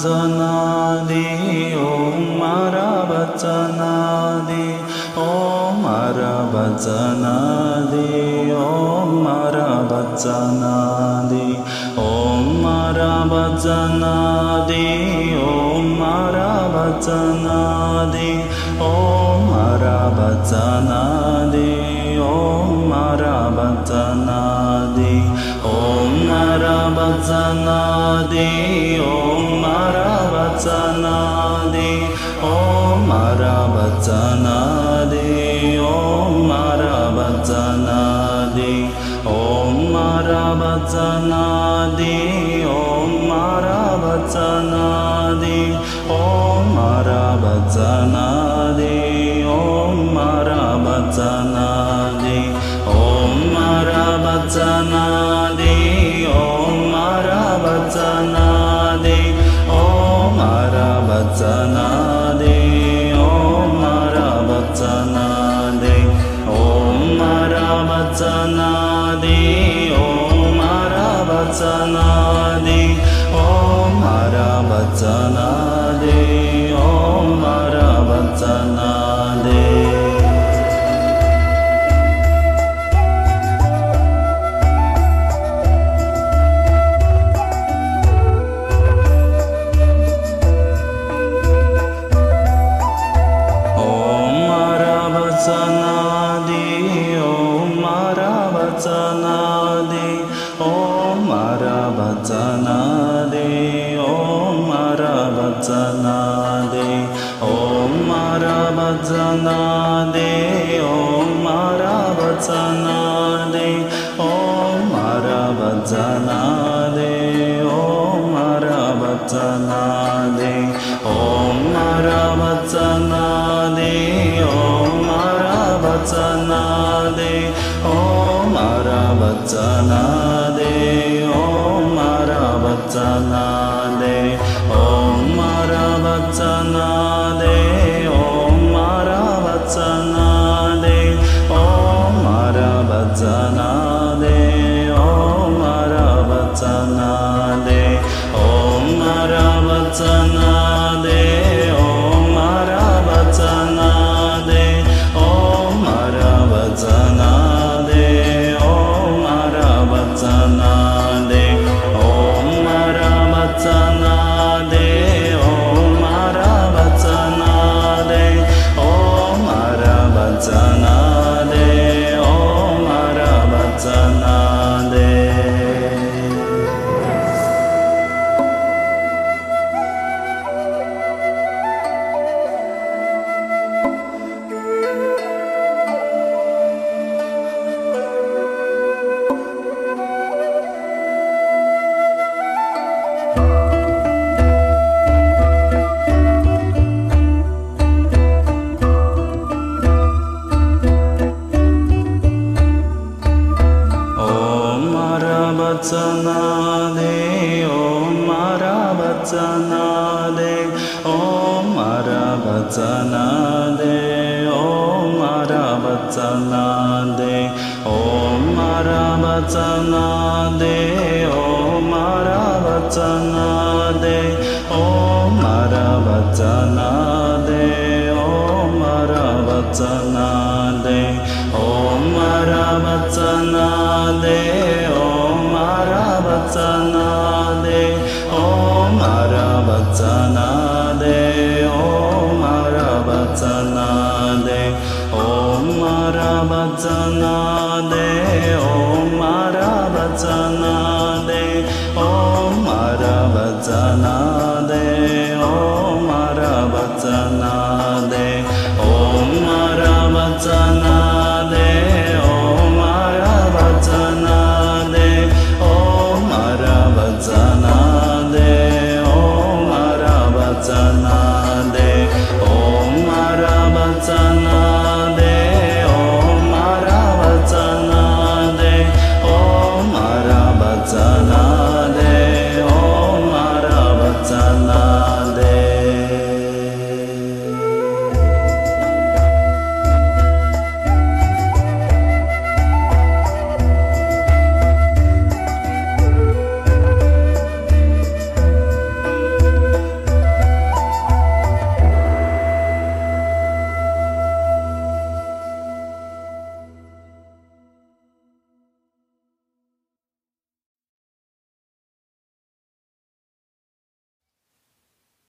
वचनादि ॐ मर वचनादि ॐ मर वचनादि ॐ मर वचनादि ॐ मर वचनादि ॐ मर वचनादि ॐ मर वचनादि ॐ मर वचनादि ॐ मर वचनादि। चनादे ॐ मर वचनादे ॐ मर वचनादि ॐ मर वचनादी ॐ मर वचनादि ॐ मर वचनादे ॐ मर वचना ओं वचनादे ओं मर वचनादे ॐ मा वचनादि ओं मा नादे ॐ मर वचनादे ओं मर वचनादे ॐ मर वचनादे ओं मर वचनादे ॐ मर वचनादे ओ मर वचनादे ॐ मर वचनादे ॐ मारा वचना Satana. वचनादे ॐ मर ॐ ओ ॐ वचनादे ॐ मर ॐ ओं ॐ वचनादे ॐ मर वचनादे ॐ मर वचनादे ॐ मर वचनादे ॐ मर वचनादे ॐ मर वचन